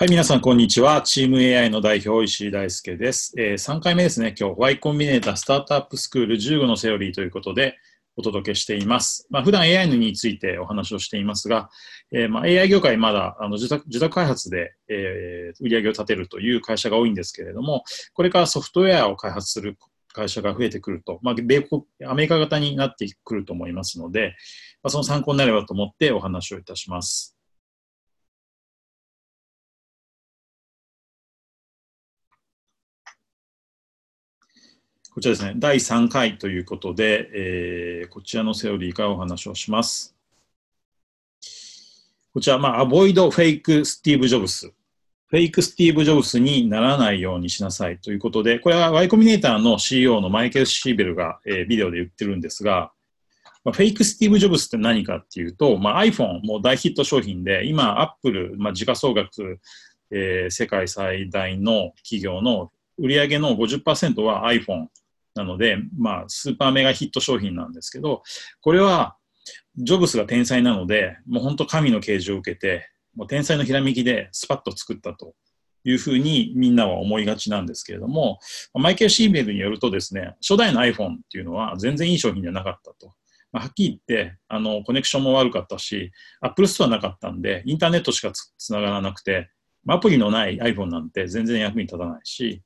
はい、皆さん、こんにちは。チーム AI の代表、石井大輔です。えー、3回目ですね、今日、Y コンビネータースタートアップスクール15のセオリーということで、お届けしています。まあ、普段 AI についてお話をしていますが、えー、まあ、AI 業界まだあの受託開発で、えー、売り上げを立てるという会社が多いんですけれども、これからソフトウェアを開発する会社が増えてくると、まあ、米国、アメリカ型になってくると思いますので、まあ、その参考になればと思ってお話をいたします。こちらですね、第3回ということで、えー、こちらのセオリーからお話をします。こちら、まあ、 avoid fake スティーブ・ジョブス。フェイクスティーブ・ジョブスにならないようにしなさいということで、これは Y コミュネーターの CEO のマイケル・シーベルが、えー、ビデオで言ってるんですが、まあ、フェイクスティーブ・ジョブスって何かっていうと、まあ、iPhone も大ヒット商品で、今、Apple、まあ、時価総額、えー、世界最大の企業の売上の50%は iPhone なので、まあ、スーパーメガヒット商品なんですけど、これは、ジョブスが天才なので、もう本当神の啓示を受けて、もう天才のひらめきでスパッと作ったというふうにみんなは思いがちなんですけれども、マイケル・シーベルによるとですね、初代の iPhone っていうのは全然いい商品じゃなかったと。まあ、はっきり言って、あの、コネクションも悪かったし、Apple Store なかったんで、インターネットしかつながらなくて、アプリのない iPhone なんて全然役に立たないし、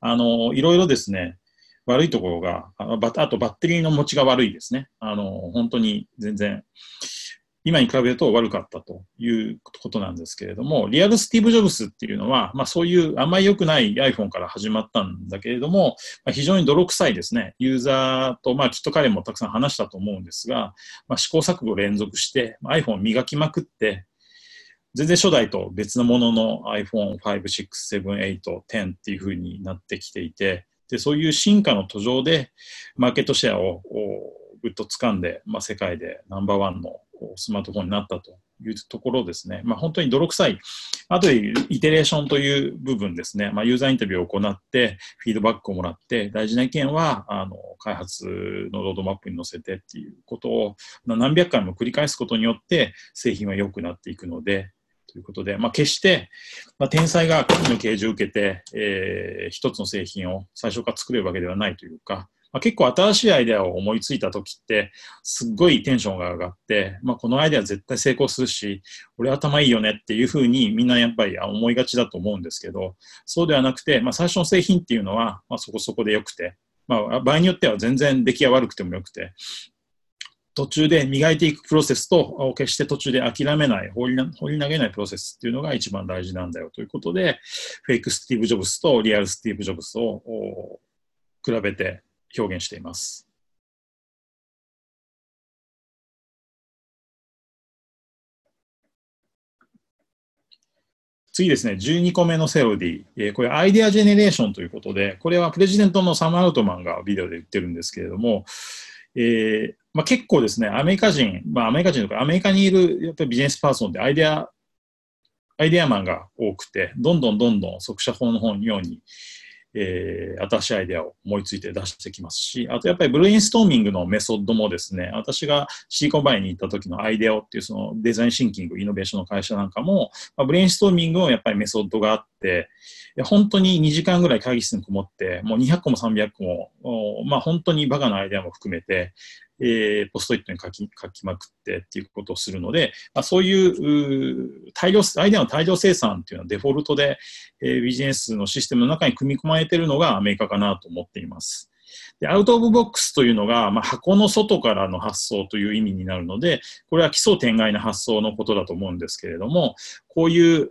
あの、いろいろですね、悪いところが、ああとバッテリーの持ちが悪いですね。あの、本当に全然、今に比べると悪かったということなんですけれども、リアルスティーブ・ジョブスっていうのは、まあそういうあんまり良くない iPhone から始まったんだけれども、まあ、非常に泥臭いですね、ユーザーと、まあきっと彼もたくさん話したと思うんですが、まあ、試行錯誤連続してま、iPhone を磨きまくって、全然初代と別のものの iPhone5、6、7、8、10っていう風になってきていて、で、そういう進化の途上で、マーケットシェアをぐっと掴んで、まあ、世界でナンバーワンのスマートフォンになったというところですね。まあ、本当に泥臭い、あとでイテレーションという部分ですね。まあ、ユーザーインタビューを行って、フィードバックをもらって、大事な意見は、あの、開発のロードマップに載せてっていうことを何百回も繰り返すことによって、製品は良くなっていくので、ということで、まあ、決して、まあ、天才が神の啓示を受けて、えー、一つの製品を最初から作れるわけではないというか、まあ、結構新しいアイデアを思いついた時って、すっごいテンションが上がって、まあ、このアイデア絶対成功するし、俺頭いいよねっていうふうにみんなやっぱり思いがちだと思うんですけど、そうではなくて、まあ、最初の製品っていうのは、まあ、そこそこで良くて、まあ、場合によっては全然出来が悪くてもよくて、途中で磨いていくプロセスと、決して途中で諦めない、放り放り投げないプロセスっていうのが一番大事なんだよということで、フェイクスティーブ・ジョブスとリアルスティーブ・ジョブスを比べて表現しています。次ですね、12個目のセオリー、えー、これ idea generation ということで、これは president のサム・アルトマンがビデオで言ってるんですけれども、えーまあ、結構ですね、アメリカ人、まあ、アメリカ人とか、アメリカにいるやっぱりビジネスパーソンでアイデア、アイデアマンが多くて、どんどんどんどん速射法の方のように、えー、新しいアイデアを思いついて出してきますし、あとやっぱりブレインストーミングのメソッドもですね、私がシリコンバレーに行った時の IDEOっていうそのデザインシンキング、イノベーションの会社なんかも、まあ、ブレインストーミングもやっぱりメソッドがあって、本当に2時間ぐらい会議室にこもって、もう200個も300個も、まあ本当にバカなアイデアも含めて、えー、ポストイットに書き書きまくってっていうことをするので、まあ、そういう大量、アイデアの大量生産っていうのはデフォルトで、えー、ビジネスのシステムの中に組み込まれているのがアメリカかなと思っています。で、アウトオブボックスというのが、まあ、箱の外からの発想という意味になるので、これは基礎天外な発想のことだと思うんですけれども、こういう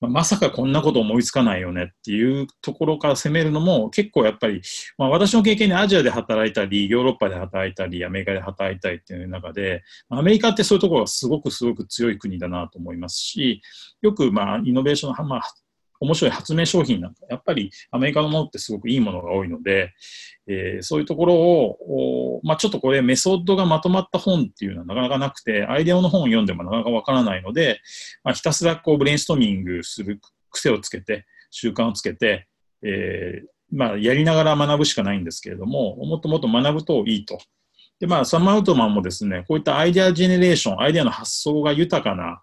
まさかこんなこと思いつかないよねっていうところから攻めるのも結構やっぱり、まあ、私の経験でアジアで働いたり、ヨーロッパで働いたり、アメリカで働いたりっていう中で、アメリカってそういうところがすごくすごく強い国だなと思いますし、よくまあイノベーションの、まあ、面白い発明商品なんか、やっぱりアメリカのものってすごくいいものが多いので、えー、そういうところを、まあ、ちょっとこれメソッドがまとまった本っていうのはなかなかなくて、アイデアの本を読んでもなかなかわからないので、まあ、ひたすらこうブレインストーミングする癖をつけて、習慣をつけて、えー、まあ、やりながら学ぶしかないんですけれども、もっともっと学ぶといいと。で、まあ、サム・アウトマンもですね、こういったアイデアジェネレーション、アイデアの発想が豊かな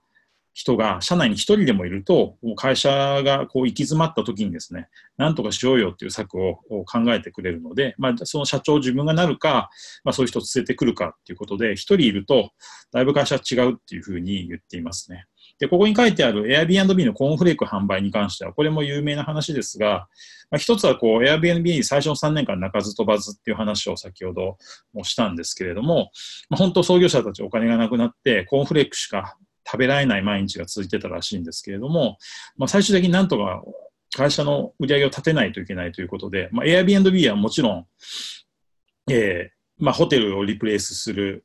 人が社内に一人でもいると、会社がこう行き詰まった時にですね、なんとかしようよっていう策を考えてくれるので、まあ、その社長自分がなるか、まあ、そういう人を連れてくるかっていうことで、一人いると、だいぶ会社は違うっていうふうに言っていますね。で、ここに書いてある Airbnb のコーンフレーク販売に関しては、これも有名な話ですが、まあ、一つはこう Airbnb 最初の3年間鳴かず飛ばずっていう話を先ほどもしたんですけれども、まあ、本当創業者たちお金がなくなって、コーンフレークしか食べられない毎日が続いてたらしいんですけれども、まあ、最終的になんとか会社の売り上げを立てないといけないということで、まあ、Airbnb はもちろん、えーまあ、ホテルをリプレイスする、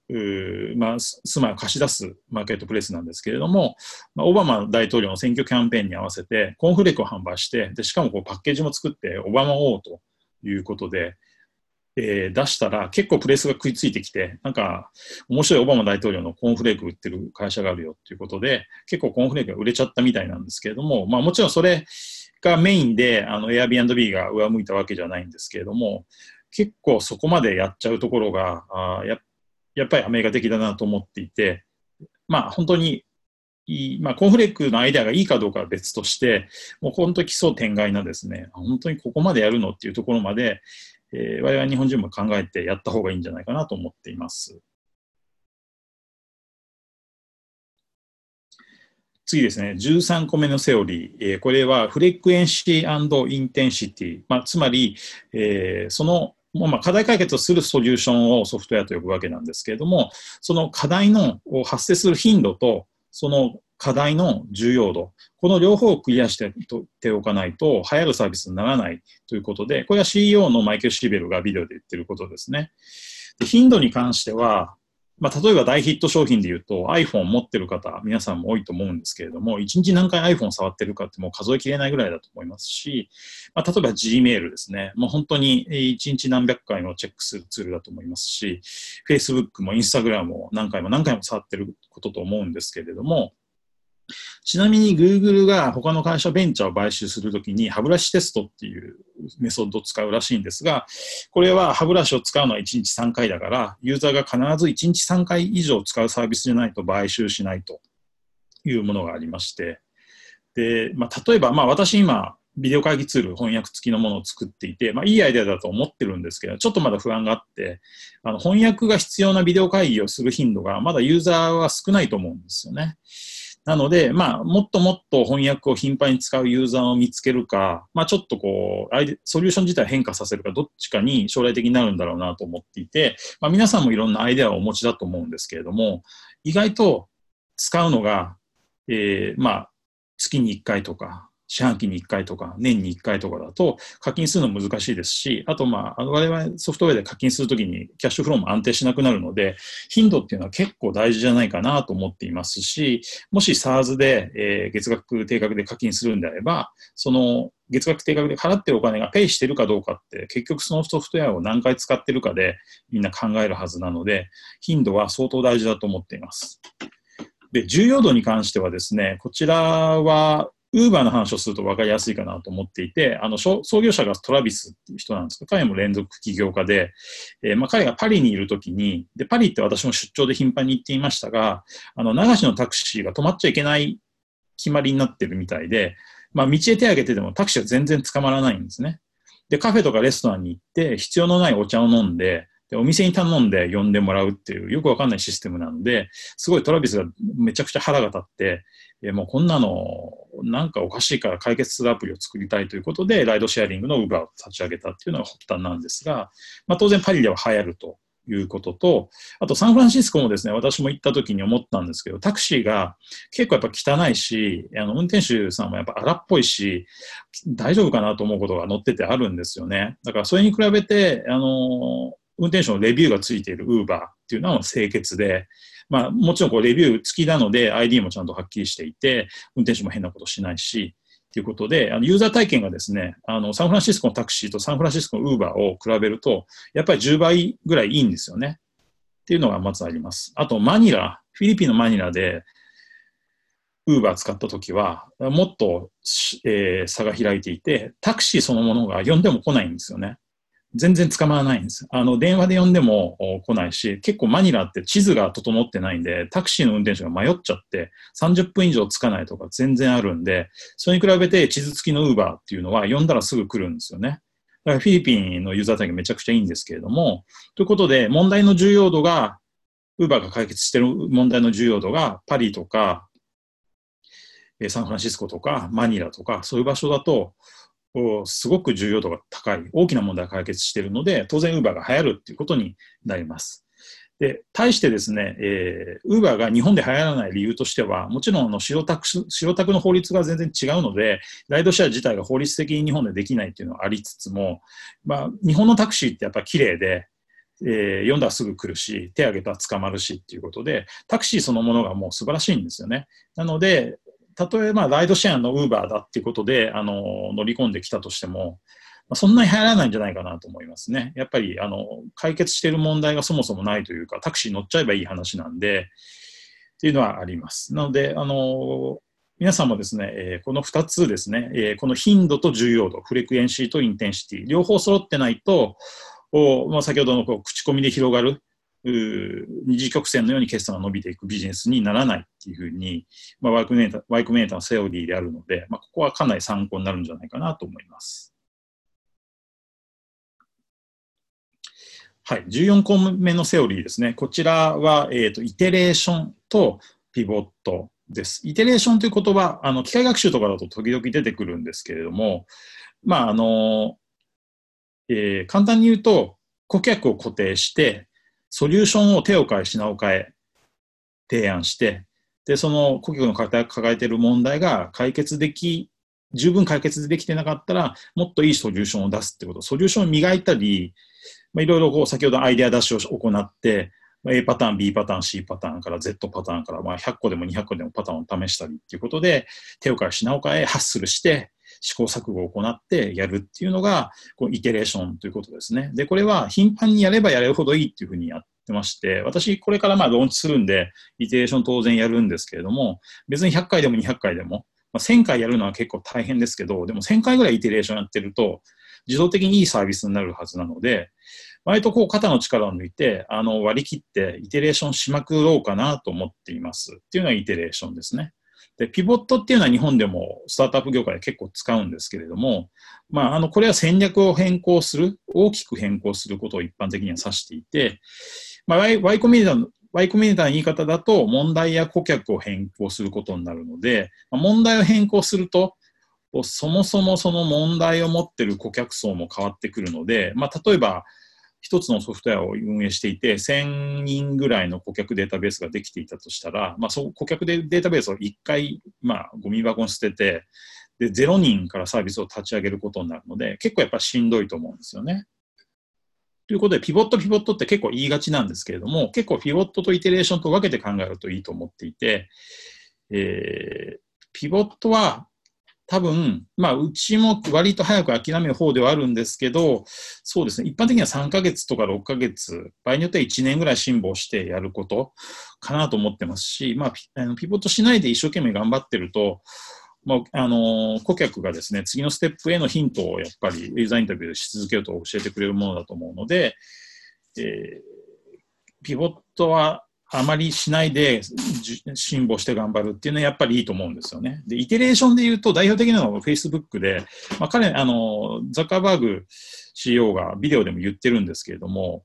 まあ、住まいを貸し出すマーケットプレイスなんですけれども、まあ、オバマ大統領の選挙キャンペーンに合わせて、コンフレークを販売して、でしかもこうパッケージも作って、オバマ王ということで、えー、出したら結構プレスが食いついてきて、なんか面白いオバマ大統領のコーンフレーク売ってる会社があるよっていうことで、結構コーンフレークが売れちゃったみたいなんですけれども、まあもちろんそれがメインで、あの Airbnb が上向いたわけじゃないんですけれども、結構そこまでやっちゃうところが、あややっぱりアメリカ的だなと思っていて、まあ本当にいい、まあ、コーンフレークのアイデアがいいかどうかは別として、もう本当に奇想天外なですね、本当にここまでやるのっていうところまで、えー、我々日本人も考えてやった方がいいんじゃないかなと思っています。次ですね、13個目のセオリー。えー、これはフレクエンシーインテンシティ。まあ、つまり、えー、そのまあ、課題解決をするソリューションをソフトウェアと呼ぶわけなんですけれども、その課題の発生する頻度と、その課題の重要度、この両方をクリアしてておかないと、流行るサービスにならないということで、これは CEO のマイケル・シーベルがビデオで言ってることですね。で頻度に関しては、まあ、例えば大ヒット商品で言うと iPhone 持ってる方、皆さんも多いと思うんですけれども、1日何回 iPhone 触ってるかってもう数えきれないぐらいだと思いますし、まあ、例えば Gmail ですね。もう本当に1日何百回もチェックするツールだと思いますし、Facebook も Instagram も何回も何回も触ってることと思うんですけれども、ちなみに Google が他の会社ベンチャーを買収するときに歯ブラシテストっていうメソッドを使うらしいんですが、これは歯ブラシを使うのは1日3回だから、ユーザーが必ず1日3回以上使うサービスじゃないと買収しないというものがありまして、で、まあ、例えば、まあ私今、ビデオ会議ツール翻訳付きのものを作っていて、まあ、いいアイデアだと思ってるんですけど、ちょっとまだ不安があって、あの翻訳が必要なビデオ会議をする頻度がまだユーザーは少ないと思うんですよね。なので、まあ、もっともっと翻訳を頻繁に使うユーザーを見つけるか、まあ、ちょっとこう、ソリューション自体変化させるか、どっちかに将来的になるんだろうなと思っていて、まあ、皆さんもいろんなアイデアをお持ちだと思うんですけれども、意外と使うのが、えー、まあ、月に1回とか、四半期に1回とか、年に1回とかだと課金するの難しいですし、あと、まあ、我々ソフトウェアで課金するときにキャッシュフローも安定しなくなるので、頻度っていうのは結構大事じゃないかなと思っていますし、もし SARS で、えー、月額定額で課金するんであれば、その月額定額で払ってるお金がペイしてるかどうかって、結局そのソフトウェアを何回使ってるかでみんな考えるはずなので、頻度は相当大事だと思っています。で、重要度に関してはですね、こちらはウーバーの話をすると分かりやすいかなと思っていて、あの、創業者がトラビスっていう人なんですけど、彼も連続起業家で、えー、まあ、彼がパリにいるときに、で、パリって私も出張で頻繁に行っていましたが、あの、流しのタクシーが止まっちゃいけない決まりになってるみたいで、まあ、道へ手を挙げててもタクシーは全然捕まらないんですね。で、カフェとかレストランに行って、必要のないお茶を飲んで、で、お店に頼んで呼んでもらうっていう、よくわかんないシステムなので、すごいトラビスがめちゃくちゃ腹が立って、えもうこんなのなんかおかしいから解決するアプリを作りたいということで、ライドシェアリングの Uber を立ち上げたっていうのが発端なんですが、まあ、当然パリでは流行るということと、あとサンフランシスコもですね、私も行った時に思ったんですけど、タクシーが結構やっぱ汚いし、あの運転手さんもやっぱ荒っぽいし、大丈夫かなと思うことが載っててあるんですよね。だからそれに比べて、あの、運転手のレビューがついている Uber っていうのは清潔で、まあ、もちろんこうレビュー付きなので ID もちゃんとはっきりしていて、運転手も変なことしないし、ということで、あのユーザー体験がですね、あのサンフランシスコのタクシーとサンフランシスコのウーバーを比べると、やっぱり10倍ぐらいいいんですよね。っていうのがまずあります。あと、マニラ、フィリピンのマニラで、ウーバー使った時は、もっと、えー、差が開いていて、タクシーそのものが呼んでも来ないんですよね。全然捕まらないんです。あの、電話で呼んでも来ないし、結構マニラって地図が整ってないんで、タクシーの運転手が迷っちゃって、30分以上つかないとか全然あるんで、それに比べて地図付きのウーバーっていうのは呼んだらすぐ来るんですよね。だからフィリピンのユーザー体験めちゃくちゃいいんですけれども、ということで、問題の重要度が、ウーバーが解決してる問題の重要度が、パリとか、サンフランシスコとか、マニラとか、そういう場所だと、すごく重要度が高い、大きな問題を解決しているので、当然 Uber が流行るっていうことになります。で、対してですね、えー、Uber が日本で流行らない理由としては、もちろんあの白タク白タクの法律が全然違うので、ライドシェア自体が法律的に日本でできないっていうのはありつつも、まあ、日本のタクシーってやっぱ綺麗で、えー、読んだらすぐ来るし、手挙げたら捕まるしっていうことで、タクシーそのものがもう素晴らしいんですよね。なので、例えばライドシェアのウーバーだっていうことで、あの、乗り込んできたとしても、まあ、そんなに流行らないんじゃないかなと思いますね。やっぱり、あの、解決している問題がそもそもないというか、タクシー乗っちゃえばいい話なんで、っていうのはあります。なので、あの、皆さんもですね、えー、この2つですね、えー、この頻度と重要度、フレクエンシーとインテンシティ、両方揃ってないと、おまあ、先ほどのこう口コミで広がる二次曲線のように決算が伸びていくビジネスにならないっていうふうに、まあ、ワイクメーター、ワイクメーターのセオリーであるので、まあ、ここはかなり参考になるんじゃないかなと思います。はい、14個目のセオリーですね。こちらは、えーと、イテレーションとピボットです。イテレーションという言葉、あの機械学習とかだと時々出てくるんですけれども、まああのえー、簡単に言うと、顧客を固定して、ソリューションを手を変え品を変え提案して、で、その顧客の方が抱えている問題が解決でき、十分解決できてなかったら、もっといいソリューションを出すってこと、ソリューションを磨いたり、いろいろこう先ほどアイデア出しを行って、A パターン、B パターン、C パターンから Z パターンから、まあ、100個でも200個でもパターンを試したりっていうことで、手を変え品を変え、ハッスルして、試行錯誤を行ってやるっていうのが、こうイテレーションということですね。で、これは頻繁にやればやれるほどいいっていうふうにやってまして、私これからまあローンチするんで、イテレーション当然やるんですけれども、別に100回でも200回でも、まあ、1000回やるのは結構大変ですけど、でも1000回ぐらいイテレーションやってると、自動的にいいサービスになるはずなので、割とこう肩の力を抜いて、あの割り切ってイテレーションしまくろうかなと思っています。っていうのがイテレーションですね。で、ピボットっていうのは日本でもスタートアップ業界で結構使うんですけれども、まあ、あの、これは戦略を変更する、大きく変更することを一般的には指していて、まあ、Y コミュニティの Y コミュニティの言い方だと、問題や顧客を変更することになるので、問題を変更すると、そもそもその問題を持ってる顧客層も変わってくるので、まあ、例えば、一つのソフトウェアを運営していて、1000人ぐらいの顧客データベースができていたとしたら、まあ、そ顧客データベースを1回、まあ、ゴミ箱に捨てて、で、0人からサービスを立ち上げることになるので、結構やっぱしんどいと思うんですよね。ということで、ピボット、ピボットって結構言いがちなんですけれども、結構ピボットとイテレーションと分けて考えるといいと思っていて、えー、ピボットは多分、まあ、うちも割と早く諦める方ではあるんですけど、そうですね、一般的には3ヶ月とか6ヶ月、場合によっては1年ぐらい辛抱してやることかなと思ってますし、まあ、あのピボットしないで一生懸命頑張ってると、まあ、あの顧客がですね、次のステップへのヒントをやっぱりユーザーインタビューし続けると教えてくれるものだと思うので、えー、ピボットはあまりしないで辛抱して頑張るっていうのはやっぱりいいと思うんですよね。で、イテレーションで言うと代表的なのは Facebook で、まあ、彼、あの、ザッカーバーグ CEO がビデオでも言ってるんですけれども、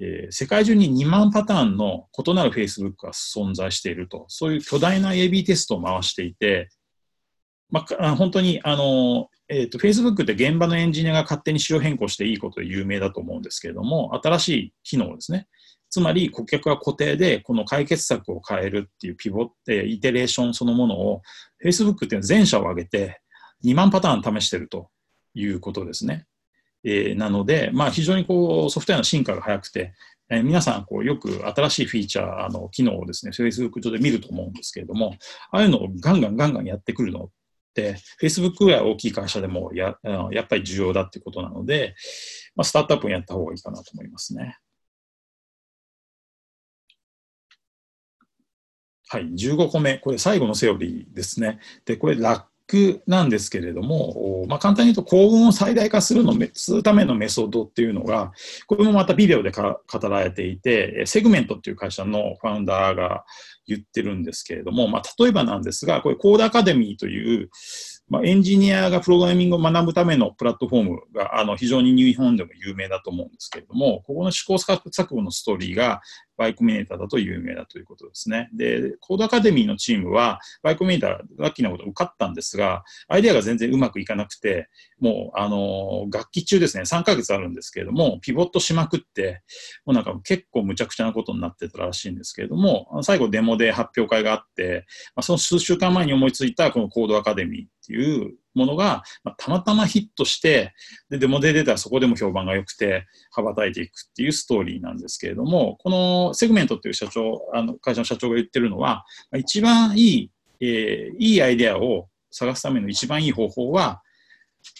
えー、世界中に2万パターンの異なる Facebook が存在していると、そういう巨大な AB テストを回していて、まあ、本当に、あの、えっ、ー、と、Facebook って現場のエンジニアが勝手に仕様変更していいことで有名だと思うんですけれども、新しい機能ですね。つまり顧客は固定でこの解決策を変えるっていうピボって、イテレーションそのものを Facebook っていうのは全社を挙げて2万パターン試してるということですね。えー、なので、まあ、非常にこうソフトウェアの進化が早くて、えー、皆さんこうよく新しいフィーチャーの機能をですね、Facebook 上で見ると思うんですけれども、ああいうのをガンガンガンガンやってくるのって、Facebook ぐらい大きい会社でもややっぱり重要だってことなので、まあ、スタートアップにやった方がいいかなと思いますね。はい、15個目。これ最後のセオリーですね。で、これ楽クなんですけれども、まあ、簡単に言うと幸運を最大化するのするためのメソッドっていうのが、これもまたビデオで語られていて、セグメントっていう会社のファウンダーが言ってるんですけれども、まあ、例えばなんですが、これコードアカデミーという、まあ、エンジニアがプログラミングを学ぶためのプラットフォームがあの非常に日本でも有名だと思うんですけれども、ここの試行錯誤のストーリーがバイコミネーターだと有名だということですね。で、コードアカデミーのチームは、バイコミネーター、ラッキーなこと受かったんですが、アイデアが全然うまくいかなくて、もう、あの、学期中ですね、3ヶ月あるんですけれども、ピボットしまくって、もうなんか結構むちゃくちゃなことになってたらしいんですけれども、最後デモで発表会があって、その数週間前に思いついたこのコードアカデミーっていうものが、まあ、たまたまヒットして、で、デモで出たらそこでも評判が良くて、羽ばたいていくっていうストーリーなんですけれども、このセグメントっていう社長、あの会社の社長が言ってるのは、一番いい、えー、いいアイデアを探すための一番いい方法は、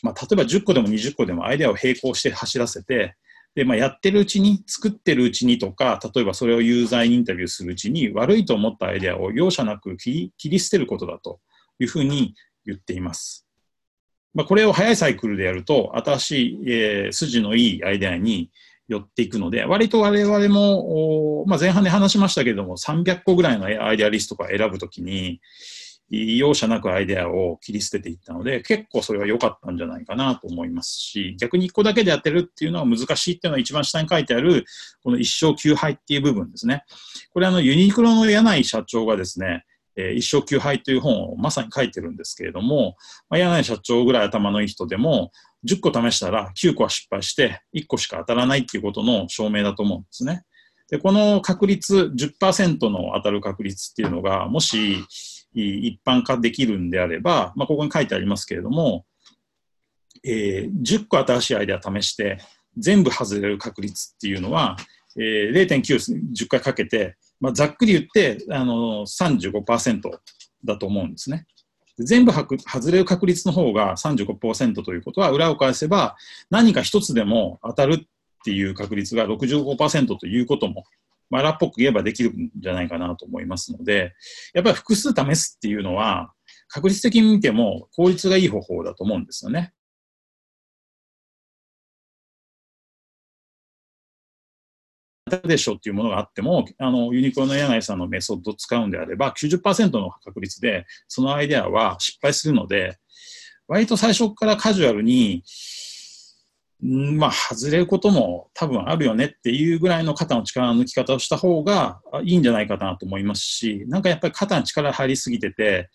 まあ、例えば10個でも20個でもアイデアを並行して走らせて、で、まあ、やってるうちに、作ってるうちにとか、例えばそれをユーザーにインタビューするうちに、悪いと思ったアイデアを容赦なく切り捨てることだというふうに言っています。まあ、これを早いサイクルでやると、新しい、えー、筋のいいアイデアに寄っていくので、割と我々も、まあ、前半で話しましたけれども、300個ぐらいのアイデアリストから選ぶときに、容赦なくアイデアを切り捨てていったので、結構それは良かったんじゃないかなと思いますし、逆に1個だけでやってるっていうのは難しいっていうのは一番下に書いてある、この一生休杯っていう部分ですね。これあのユニクロの柳井社長がですね、えー、一生休杯という本をまさに書いてるんですけれども、まあ、柳井社長ぐらい頭のいい人でも、10個試したら9個は失敗して、1個しか当たらないっていうことの証明だと思うんですね。で、この確率、10%の当たる確率っていうのが、もし一般化できるんであれば、まあ、ここに書いてありますけれども、えー、10個新しいアイデア試して、全部外れる確率っていうのは、えー、0.9、10回かけて、まあ、ざっくり言って、あの、35%だと思うんですね。全部外れる確率の方が35%ということは、裏を返せば、何か一つでも当たるっていう確率が65%ということも、まあ、荒っぽく言えばできるんじゃないかなと思いますので、やっぱり複数試すっていうのは、確率的に見ても効率がいい方法だと思うんですよね。でしょっていうものがあっても、あの、ユニコーンの柳井さんのメソッドを使うんであれば、90%の確率で、そのアイデアは失敗するので、割と最初からカジュアルに、まあ、外れることも多分あるよねっていうぐらいの肩の力の抜き方をした方がいいんじゃないかなと思いますし、なんかやっぱり肩に力入りすぎてて、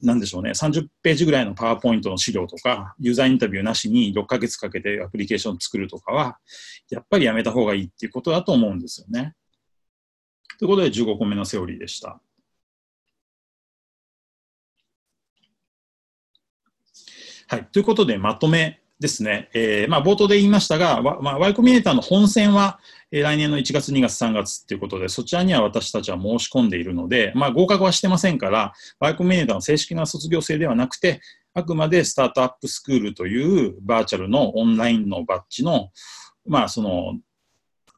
なんでしょうね、30ページぐらいのパワーポイントの資料とか、ユーザーインタビューなしに6ヶ月かけてアプリケーション作るとかは、やっぱりやめた方がいいっていうことだと思うんですよね。ということで15個目のセオリーでした。はい。ということで、まとめですね、えー、まあ、冒頭で言いましたが、まあ、Y コミュニーターの本戦は、えー、来年の1月、2月、3月ということで、そちらには私たちは申し込んでいるので、まあ、合格はしてませんから、Y コミュニーターの正式な卒業生ではなくて、あくまでスタートアップスクールというバーチャルのオンラインのバッジの、まあ、その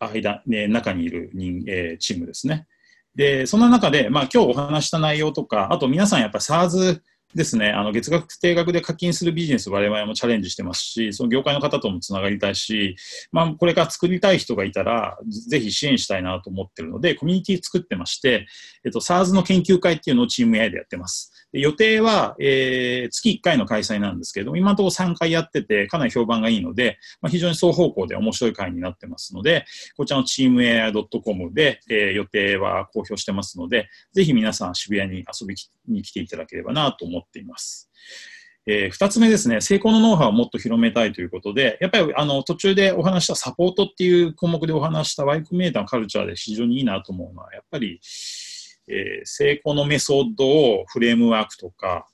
間、ね、中にいる人、えー、チームですね。で、その中で、まあ、今日お話した内容とか、あと皆さんやっぱ SARS ですね、あの月額定額で課金するビジネス、我々もチャレンジしてますし、その業界の方ともつながりたいし、まあ、これから作りたい人がいたら、ぜひ支援したいなと思ってるので、コミュニティ作ってまして、えっと、SARS の研究会っていうのをチーム AI でやってます。予定は、えー、月1回の開催なんですけれども、今のところ3回やってて、かなり評判がいいので、まあ、非常に双方向で面白い会になってますので、こちらのチーム AI.com で、えー、予定は公表してますので、ぜひ皆さん渋谷に遊びに来ていただければなと思っています。えー、2つ目ですね、成功のノウハウをもっと広めたいということで、やっぱりあの途中でお話したサポートっていう項目でお話したワイクメーターのカルチャーで非常にいいなと思うのは、やっぱり、えー、成功のメソッドをフレームワークとか、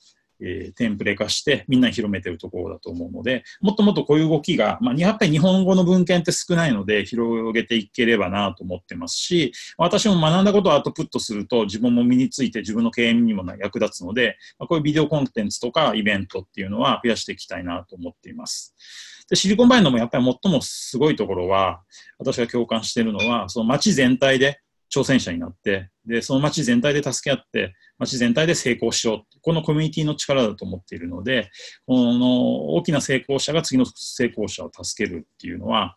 えー、テンプレ化してみんなに広めてるところだと思うので、もっともっとこういう動きが、まあ、やっぱり日本語の文献って少ないので広げていければなと思ってますし、私も学んだことをアウトプットすると自分も身について自分の経営にも役立つので、まあ、こういうビデオコンテンツとかイベントっていうのは増やしていきたいなと思っています。でシリコンバインドもやっぱり最もすごいところは、私が共感しているのは、その街全体で挑戦者になって、で、その街全体で助け合って、街全体で成功しよう。このコミュニティの力だと思っているので、この大きな成功者が次の成功者を助けるっていうのは、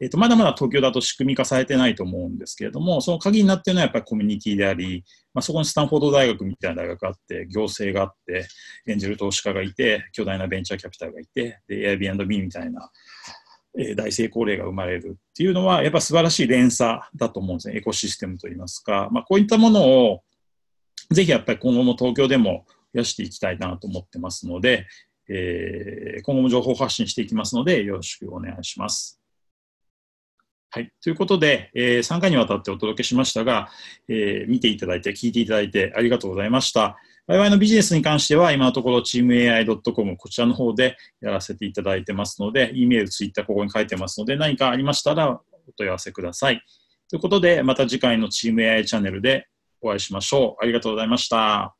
えっ、ー、と、まだまだ東京だと仕組み化されてないと思うんですけれども、その鍵になっているのはやっぱりコミュニティであり、まあ、そこにスタンフォード大学みたいな大学があって、行政があって、エンジェル投資家がいて、巨大なベンチャーキャピタルがいて、で、Airbnb みたいな、え大成功例が生まれるっていうのは、やっぱ素晴らしい連鎖だと思うんですね。エコシステムといいますか。まあ、こういったものを、ぜひやっぱり今後も東京でも増やしていきたいなと思ってますので、えー、今後も情報発信していきますので、よろしくお願いします。はい。ということで、えー、3回にわたってお届けしましたが、えー、見ていただいて、聞いていただいてありがとうございました。我々のビジネスに関しては、今のところ teamai.com こちらの方でやらせていただいてますので、E メール、ツイッターここに書いてますので、何かありましたらお問い合わせください。ということで、また次回のチーム AI チャンネルでお会いしましょう。ありがとうございました。